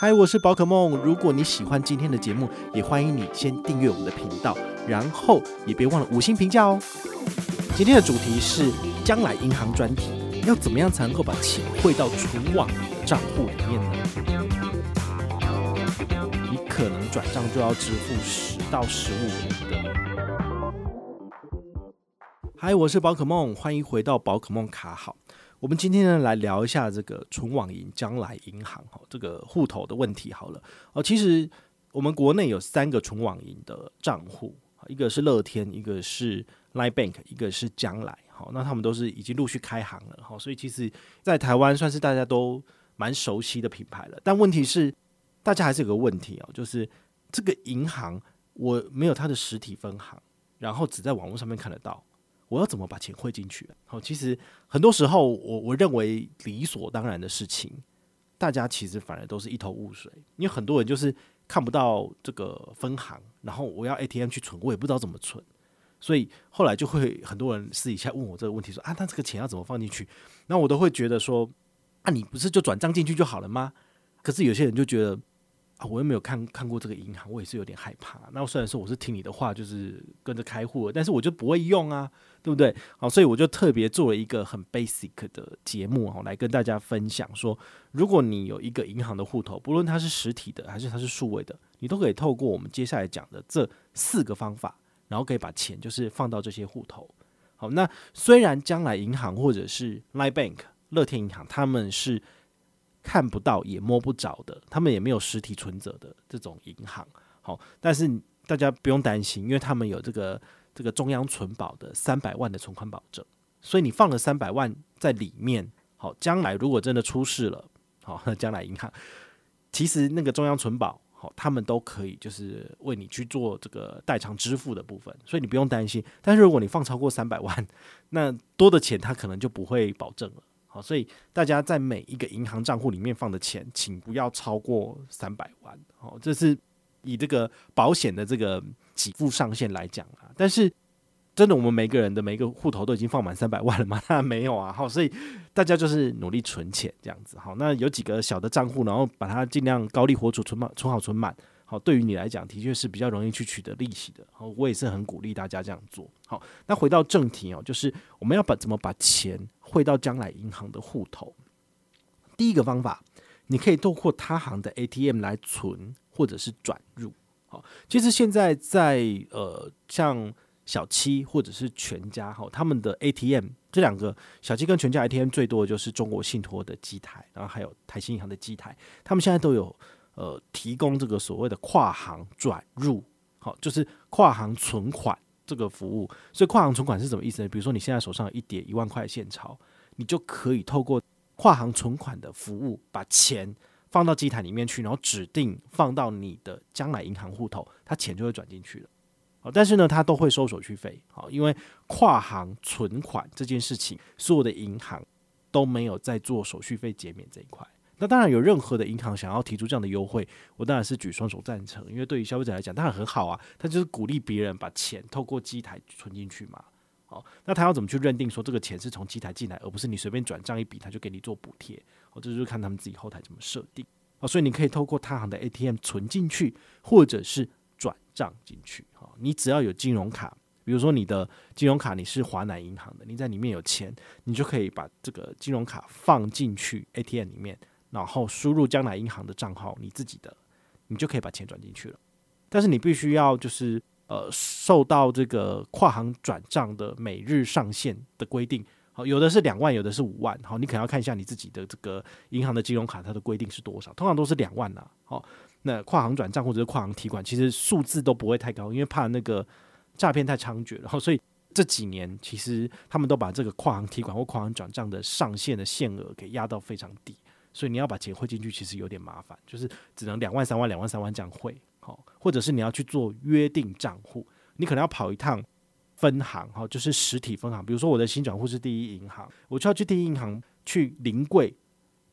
嗨，我是宝可梦。如果你喜欢今天的节目，也欢迎你先订阅我们的频道，然后也别忘了五星评价哦。今天的主题是将来银行专题，要怎么样才能够把钱汇到存网银的账户里面呢？你可能转账就要支付十到十五年的。嗨，我是宝可梦，欢迎回到宝可梦卡好。我们今天呢，来聊一下这个存网银将来银行哈，这个户头的问题好了哦。其实我们国内有三个存网银的账户，一个是乐天，一个是 Line Bank，一个是将来。好，那他们都是已经陆续开行了哈，所以其实，在台湾算是大家都蛮熟悉的品牌了。但问题是，大家还是有个问题哦，就是这个银行我没有它的实体分行，然后只在网络上面看得到。我要怎么把钱汇进去？好，其实很多时候我我认为理所当然的事情，大家其实反而都是一头雾水。因为很多人就是看不到这个分行，然后我要 ATM 去存，我也不知道怎么存，所以后来就会很多人私底下问我这个问题，说啊，那这个钱要怎么放进去？那我都会觉得说，啊，你不是就转账进去就好了吗？可是有些人就觉得。啊，我又没有看看过这个银行，我也是有点害怕。那虽然说我是听你的话，就是跟着开户，但是我就不会用啊，对不对？好，所以我就特别做了一个很 basic 的节目啊，来跟大家分享说，如果你有一个银行的户头，不论它是实体的还是它是数位的，你都可以透过我们接下来讲的这四个方法，然后可以把钱就是放到这些户头。好，那虽然将来银行或者是 Line Bank、乐天银行，他们是。看不到也摸不着的，他们也没有实体存折的这种银行，好，但是大家不用担心，因为他们有这个这个中央存保的三百万的存款保证，所以你放了三百万在里面，好，将来如果真的出事了，好，将来银行其实那个中央存保，好，他们都可以就是为你去做这个代偿支付的部分，所以你不用担心。但是如果你放超过三百万，那多的钱他可能就不会保证了。所以大家在每一个银行账户里面放的钱，请不要超过三百万。好，这是以这个保险的这个给付上限来讲啊。但是，真的我们每个人的每个户头都已经放满三百万了吗？当然没有啊。好，所以大家就是努力存钱这样子。好，那有几个小的账户，然后把它尽量高利活储，存满，存好存满。好，对于你来讲，的确是比较容易去取得利息的。好，我也是很鼓励大家这样做。好，那回到正题哦，就是我们要把怎么把钱汇到将来银行的户头。第一个方法，你可以透过他行的 ATM 来存或者是转入。好，其实现在在呃，像小七或者是全家哈，他们的 ATM 这两个小七跟全家 ATM 最多的就是中国信托的机台，然后还有台新银行的机台，他们现在都有。呃，提供这个所谓的跨行转入，好，就是跨行存款这个服务。所以跨行存款是什么意思呢？比如说你现在手上有一叠一万块现钞，你就可以透过跨行存款的服务，把钱放到机台里面去，然后指定放到你的将来银行户头，它钱就会转进去了。但是呢，它都会收手续费。好，因为跨行存款这件事情，所有的银行都没有在做手续费减免这一块。那当然，有任何的银行想要提出这样的优惠，我当然是举双手赞成。因为对于消费者来讲，当然很好啊，他就是鼓励别人把钱透过机台存进去嘛。好，那他要怎么去认定说这个钱是从机台进来，而不是你随便转账一笔他就给你做补贴？哦，这就是看他们自己后台怎么设定。哦，所以你可以透过他行的 ATM 存进去，或者是转账进去。好，你只要有金融卡，比如说你的金融卡你是华南银行的，你在里面有钱，你就可以把这个金融卡放进去 ATM 里面。然后输入将来银行的账号，你自己的，你就可以把钱转进去了。但是你必须要就是呃受到这个跨行转账的每日上限的规定。好，有的是两万，有的是五万。好，你可能要看一下你自己的这个银行的金融卡，它的规定是多少？通常都是两万呐。好，那跨行转账或者是跨行提款，其实数字都不会太高，因为怕那个诈骗太猖獗。然后所以这几年其实他们都把这个跨行提款或跨行转账的上限的限额给压到非常低。所以你要把钱汇进去，其实有点麻烦，就是只能两万、三万、两万、三万这样汇，好，或者是你要去做约定账户，你可能要跑一趟分行，哈，就是实体分行。比如说我的新转户是第一银行，我就要去第一银行去临柜，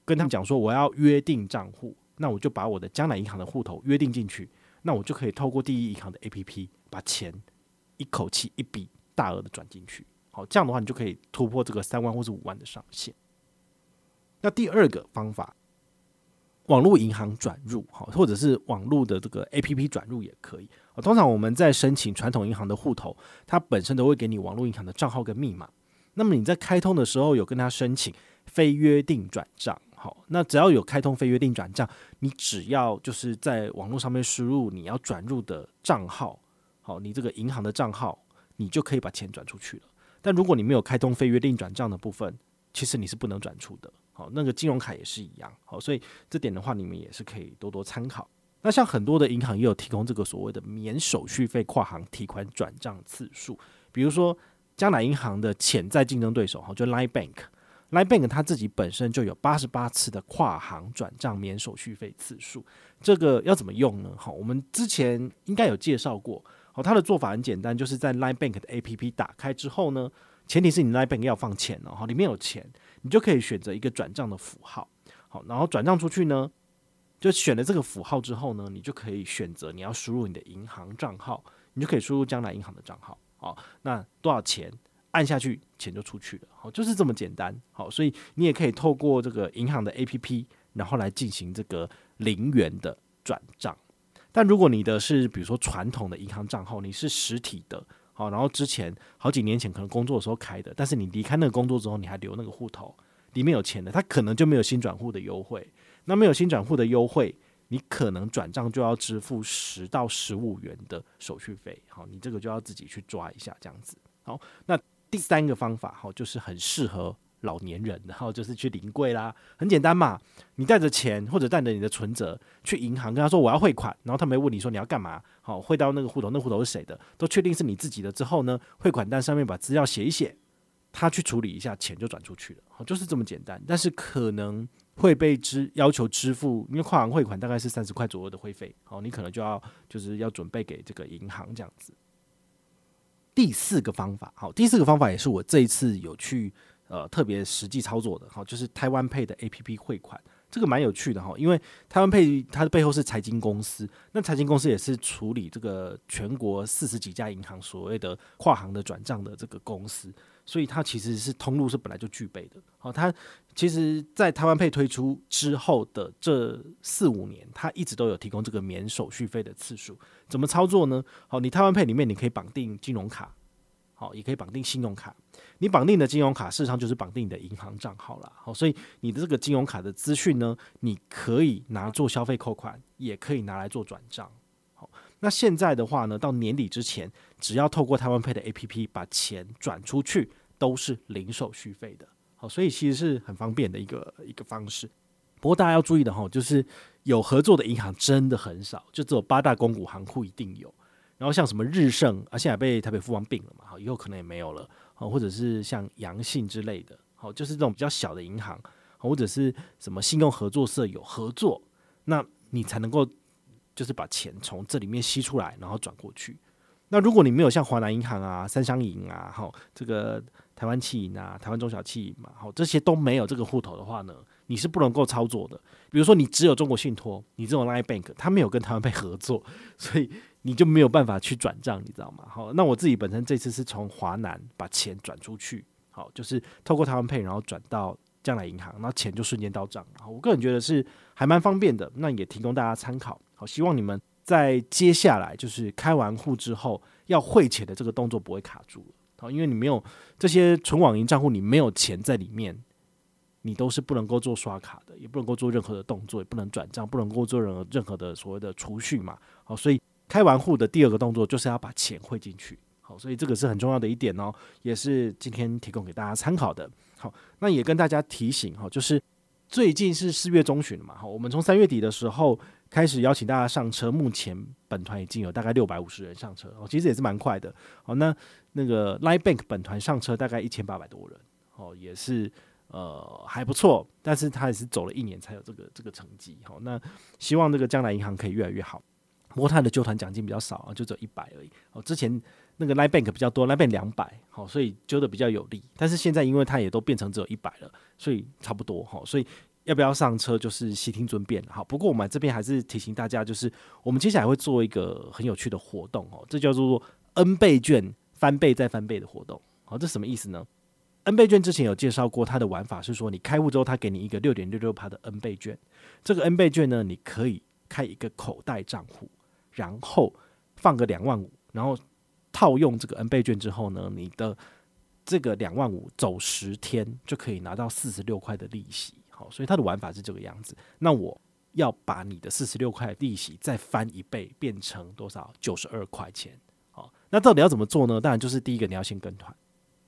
跟他们讲说我要约定账户，那我就把我的江南银行的户头约定进去，那我就可以透过第一银行的 APP 把钱一口气一笔大额的转进去，好，这样的话你就可以突破这个三万或是五万的上限。那第二个方法，网络银行转入，好，或者是网络的这个 APP 转入也可以。通常我们在申请传统银行的户头，它本身都会给你网络银行的账号跟密码。那么你在开通的时候有跟他申请非约定转账，好，那只要有开通非约定转账，你只要就是在网络上面输入你要转入的账号，好，你这个银行的账号，你就可以把钱转出去了。但如果你没有开通非约定转账的部分，其实你是不能转出的。好，那个金融卡也是一样。好，所以这点的话，你们也是可以多多参考。那像很多的银行也有提供这个所谓的免手续费跨行提款转账次数，比如说将来银行的潜在竞争对手哈，就 Line Bank，Line Bank 它自己本身就有八十八次的跨行转账免手续费次数。这个要怎么用呢？好，我们之前应该有介绍过。好，它的做法很简单，就是在 Line Bank 的 APP 打开之后呢，前提是你 Line Bank 要放钱哦，哈，里面有钱。你就可以选择一个转账的符号，好，然后转账出去呢，就选了这个符号之后呢，你就可以选择你要输入你的银行账号，你就可以输入将来银行的账号，好，那多少钱按下去，钱就出去了，好，就是这么简单，好，所以你也可以透过这个银行的 APP，然后来进行这个零元的转账。但如果你的是比如说传统的银行账号，你是实体的。好，然后之前好几年前可能工作的时候开的，但是你离开那个工作之后，你还留那个户头，里面有钱的，他可能就没有新转户的优惠。那没有新转户的优惠，你可能转账就要支付十到十五元的手续费。好，你这个就要自己去抓一下，这样子。好，那第三个方法，好，就是很适合。老年人，然后就是去临柜啦，很简单嘛。你带着钱或者带着你的存折去银行，跟他说我要汇款，然后他们问你说你要干嘛？好，汇到那个户头，那户头是谁的？都确定是你自己的之后呢，汇款单上面把资料写一写，他去处理一下，钱就转出去了。好，就是这么简单。但是可能会被支要求支付，因为跨行汇款大概是三十块左右的汇费。好，你可能就要就是要准备给这个银行这样子。第四个方法，好，第四个方法也是我这一次有去。呃，特别实际操作的哈，就是台湾配的 APP 汇款，这个蛮有趣的哈，因为台湾配它的背后是财经公司，那财经公司也是处理这个全国四十几家银行所谓的跨行的转账的这个公司，所以它其实是通路是本来就具备的。好，它其实在台湾配推出之后的这四五年，它一直都有提供这个免手续费的次数。怎么操作呢？好，你台湾配里面你可以绑定金融卡。好，也可以绑定信用卡。你绑定的金融卡，事实上就是绑定你的银行账号了。好，所以你的这个金融卡的资讯呢，你可以拿做消费扣款，也可以拿来做转账。好，那现在的话呢，到年底之前，只要透过台湾 Pay 的 APP 把钱转出去，都是零手续费的。好，所以其实是很方便的一个一个方式。不过大家要注意的哈，就是有合作的银行真的很少，就只有八大公股行库一定有。然后像什么日盛啊，现在被台北富邦并了嘛，好，以后可能也没有了，哦，或者是像阳信之类的，好，就是这种比较小的银行，或者是什么信用合作社有合作，那你才能够就是把钱从这里面吸出来，然后转过去。那如果你没有像华南银行啊、三商银啊、好这个台湾企银啊、台湾中小企银嘛，好这些都没有这个户头的话呢，你是不能够操作的。比如说你只有中国信托，你这种 Line Bank，它没有跟台湾被合作，所以。你就没有办法去转账，你知道吗？好，那我自己本身这次是从华南把钱转出去，好，就是透过台湾 Pay，然后转到将来银行，那钱就瞬间到账。好，我个人觉得是还蛮方便的，那也提供大家参考。好，希望你们在接下来就是开完户之后要汇钱的这个动作不会卡住。好，因为你没有这些纯网银账户，你没有钱在里面，你都是不能够做刷卡的，也不能够做任何的动作，也不能转账，不能够做任何任何的所谓的储蓄嘛。好，所以。开完户的第二个动作就是要把钱汇进去，好，所以这个是很重要的一点哦，也是今天提供给大家参考的。好，那也跟大家提醒哈，就是最近是四月中旬了嘛，好，我们从三月底的时候开始邀请大家上车，目前本团已经有大概六百五十人上车，哦，其实也是蛮快的。好，那那个 Line Bank 本团上车大概一千八百多人，哦，也是呃还不错，但是他也是走了一年才有这个这个成绩。好，那希望这个将来银行可以越来越好。摩泰的揪团奖金比较少啊，就只有一百而已。哦，之前那个 Line Bank 比较多，Line Bank 两百，好，所以揪的比较有利。但是现在因为它也都变成只有一百了，所以差不多哈。所以要不要上车就是悉听尊便。好，不过我们这边还是提醒大家，就是我们接下来会做一个很有趣的活动哦，这叫做 N 倍券翻倍再翻倍的活动。好，这什么意思呢？N 倍券之前有介绍过，它的玩法是说，你开户之后，它给你一个六点六六趴的 N 倍券。这个 N 倍券呢，你可以开一个口袋账户，然后放个两万五，然后套用这个 N 倍券之后呢，你的这个两万五走十天就可以拿到四十六块的利息。好，所以它的玩法是这个样子。那我要把你的四十六块利息再翻一倍，变成多少？九十二块钱。好，那到底要怎么做呢？当然就是第一个，你要先跟团。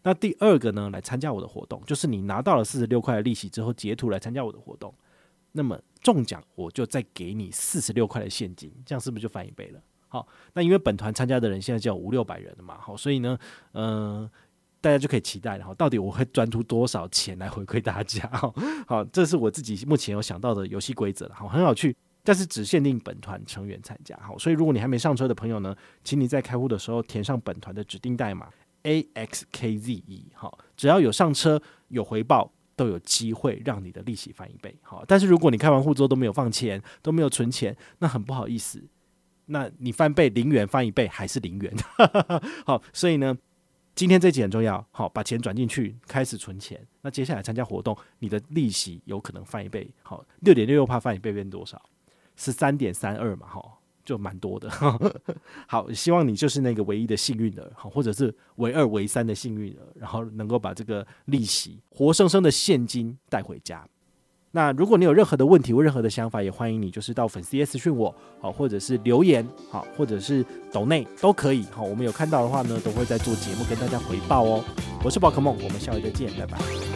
那第二个呢，来参加我的活动，就是你拿到了四十六块的利息之后，截图来参加我的活动，那么中奖我就再给你四十六块的现金，这样是不是就翻一倍了？好，那因为本团参加的人现在就有五六百人了嘛，好，所以呢，嗯、大家就可以期待了哈，到底我会赚出多少钱来回馈大家？好，这是我自己目前有想到的游戏规则，好，很好趣，但是只限定本团成员参加。好，所以如果你还没上车的朋友呢，请你在开户的时候填上本团的指定代码。A X K Z E，好，只要有上车有回报，都有机会让你的利息翻一倍。好，但是如果你开完户之后都没有放钱，都没有存钱，那很不好意思，那你翻倍零元翻一倍还是零元。好，所以呢，今天这集很重要。好，把钱转进去，开始存钱。那接下来参加活动，你的利息有可能翻一倍。好，六点六六趴翻一倍变多少？十三点三二嘛，哈。就蛮多的，好，希望你就是那个唯一的幸运儿，好，或者是唯二唯三的幸运儿，然后能够把这个利息活生生的现金带回家。那如果你有任何的问题或任何的想法，也欢迎你就是到粉丝页私讯我，好，或者是留言，好，或者是抖内都可以，好，我们有看到的话呢，都会在做节目跟大家回报哦。我是宝可梦，我们下回再见，拜拜。